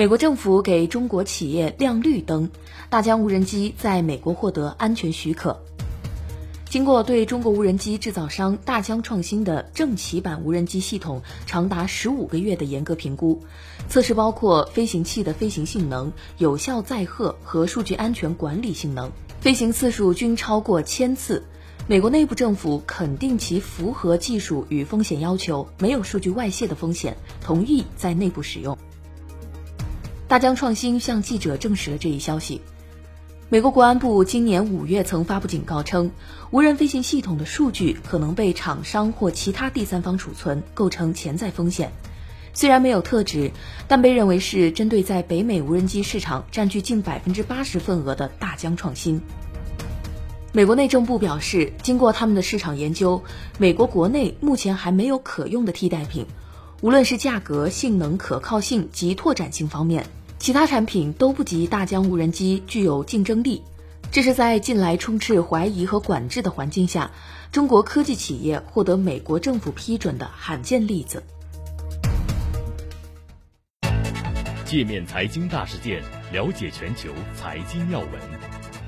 美国政府给中国企业亮绿灯，大疆无人机在美国获得安全许可。经过对中国无人机制造商大疆创新的正骑版无人机系统长达十五个月的严格评估，测试包括飞行器的飞行性能、有效载荷和数据安全管理性能，飞行次数均超过千次。美国内部政府肯定其符合技术与风险要求，没有数据外泄的风险，同意在内部使用。大疆创新向记者证实了这一消息。美国国安部今年五月曾发布警告称，无人飞行系统的数据可能被厂商或其他第三方储存，构成潜在风险。虽然没有特指，但被认为是针对在北美无人机市场占据近百分之八十份额的大疆创新。美国内政部表示，经过他们的市场研究，美国国内目前还没有可用的替代品，无论是价格、性能、可靠性及拓展性方面。其他产品都不及大疆无人机具有竞争力，这是在近来充斥怀疑和管制的环境下，中国科技企业获得美国政府批准的罕见例子。界面财经大事件，了解全球财经要闻，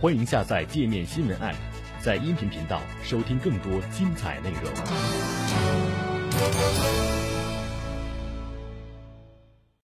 欢迎下载界面新闻 App，在音频频道收听更多精彩内容。